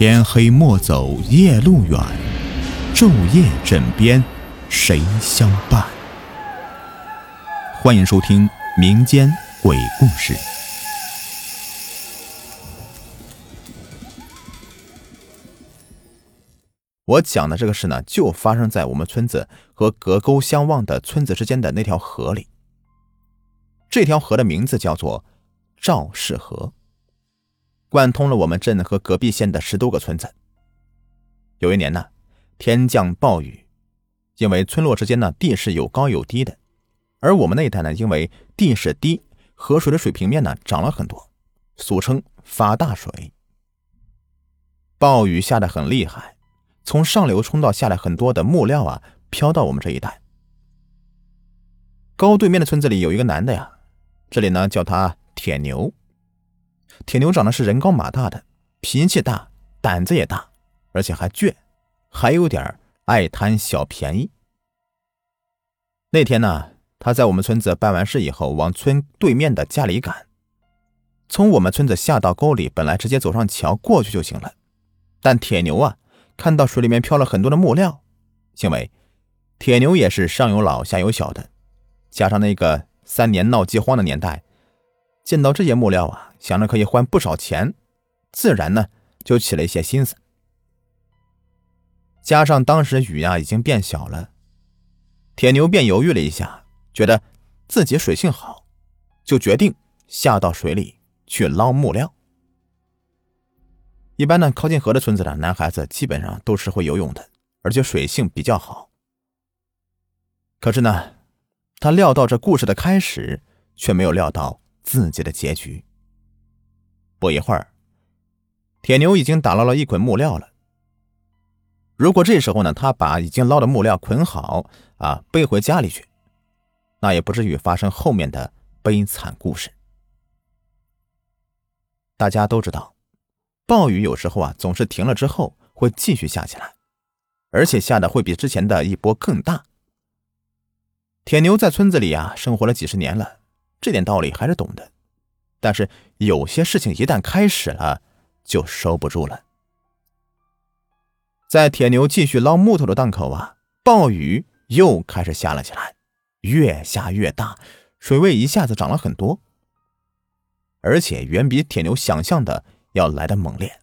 天黑莫走夜路远，昼夜枕边谁相伴？欢迎收听民间鬼故事。我讲的这个事呢，就发生在我们村子和隔沟相望的村子之间的那条河里。这条河的名字叫做赵氏河。贯通了我们镇和隔壁县的十多个村子。有一年呢，天降暴雨，因为村落之间呢地势有高有低的，而我们那一带呢，因为地势低，河水的水平面呢涨了很多，俗称发大水。暴雨下的很厉害，从上流冲到下来很多的木料啊，飘到我们这一带。沟对面的村子里有一个男的呀，这里呢叫他铁牛。铁牛长得是人高马大的，脾气大，胆子也大，而且还倔，还有点爱贪小便宜。那天呢，他在我们村子办完事以后，往村对面的家里赶。从我们村子下到沟里，本来直接走上桥过去就行了，但铁牛啊，看到水里面漂了很多的木料，因为铁牛也是上有老下有小的，加上那个三年闹饥荒的年代。见到这些木料啊，想着可以换不少钱，自然呢就起了一些心思。加上当时雨呀已经变小了，铁牛便犹豫了一下，觉得自己水性好，就决定下到水里去捞木料。一般呢，靠近河的村子的男孩子基本上都是会游泳的，而且水性比较好。可是呢，他料到这故事的开始，却没有料到。自己的结局。不一会儿，铁牛已经打捞了一捆木料了。如果这时候呢，他把已经捞的木料捆好啊，背回家里去，那也不至于发生后面的悲惨故事。大家都知道，暴雨有时候啊，总是停了之后会继续下起来，而且下的会比之前的一波更大。铁牛在村子里啊，生活了几十年了。这点道理还是懂的，但是有些事情一旦开始了，就收不住了。在铁牛继续捞木头的档口啊，暴雨又开始下了起来，越下越大，水位一下子涨了很多，而且远比铁牛想象的要来的猛烈。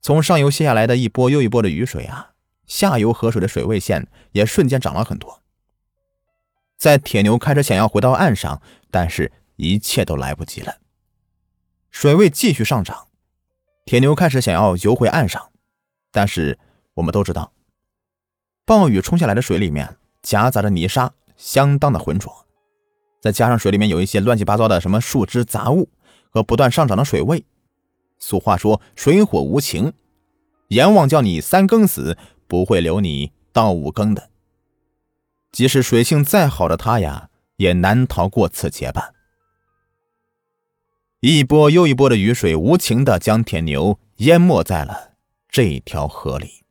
从上游泻下来的一波又一波的雨水啊，下游河水的水位线也瞬间涨了很多。在铁牛开始想要回到岸上，但是一切都来不及了。水位继续上涨，铁牛开始想要游回岸上，但是我们都知道，暴雨冲下来的水里面夹杂着泥沙，相当的浑浊，再加上水里面有一些乱七八糟的什么树枝杂物和不断上涨的水位。俗话说“水火无情”，阎王叫你三更死，不会留你到五更的。即使水性再好的他呀，也难逃过此劫吧。一波又一波的雨水无情的将铁牛淹没在了这条河里。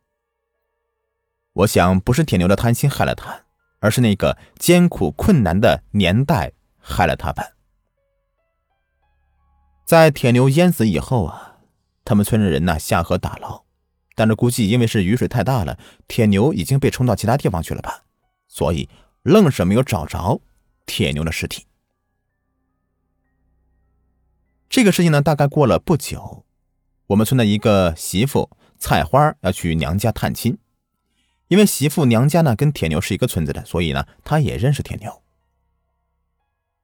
我想，不是铁牛的贪心害了他，而是那个艰苦困难的年代害了他吧。在铁牛淹死以后啊，他们村的人呢下河打捞，但是估计因为是雨水太大了，铁牛已经被冲到其他地方去了吧。所以，愣是没有找着铁牛的尸体。这个事情呢，大概过了不久，我们村的一个媳妇菜花要去娘家探亲，因为媳妇娘家呢跟铁牛是一个村子的，所以呢，她也认识铁牛。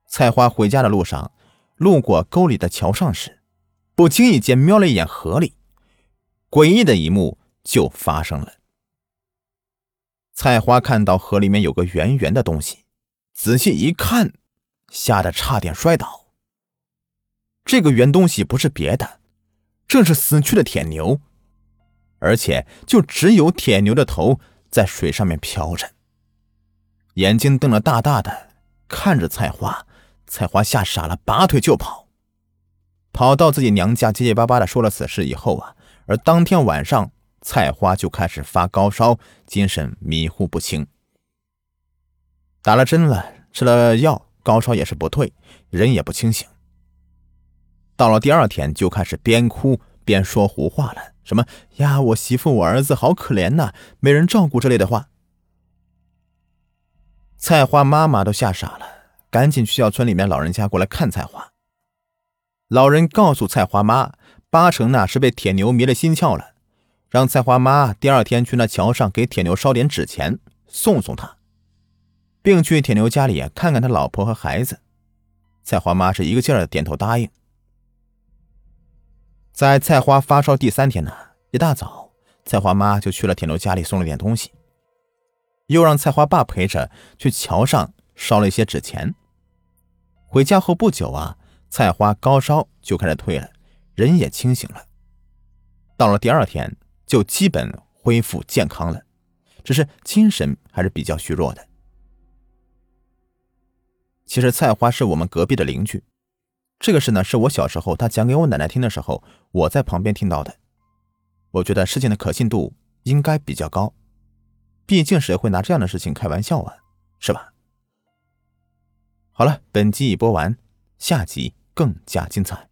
菜花回家的路上，路过沟里的桥上时，不经意间瞄了一眼河里，诡异的一幕就发生了。菜花看到河里面有个圆圆的东西，仔细一看，吓得差点摔倒。这个圆东西不是别的，正是死去的铁牛，而且就只有铁牛的头在水上面飘着，眼睛瞪得大大的看着菜花。菜花吓傻了，拔腿就跑，跑到自己娘家，结结巴巴的说了此事以后啊，而当天晚上。菜花就开始发高烧，精神迷糊不清，打了针了，吃了药，高烧也是不退，人也不清醒。到了第二天，就开始边哭边说胡话了，什么呀，我媳妇我儿子好可怜呐，没人照顾之类的话。菜花妈妈都吓傻了，赶紧去叫村里面老人家过来看菜花。老人告诉菜花妈，八成那是被铁牛迷了心窍了，让菜花妈第二天去那桥上给铁牛烧点纸钱送送他，并去铁牛家里看看他老婆和孩子。菜花妈是一个劲儿的点头答应。在菜花发烧第三天呢，一大早，菜花妈就去了铁牛家里送了点东西，又让菜花爸陪着去桥上烧了一些纸钱。回家后不久啊，菜花高烧就开始退了，人也清醒了。到了第二天，就基本恢复健康了，只是精神还是比较虚弱的。其实菜花是我们隔壁的邻居。这个事呢，是我小时候他讲给我奶奶听的时候，我在旁边听到的。我觉得事情的可信度应该比较高，毕竟谁会拿这样的事情开玩笑啊，是吧？好了，本集已播完，下集更加精彩。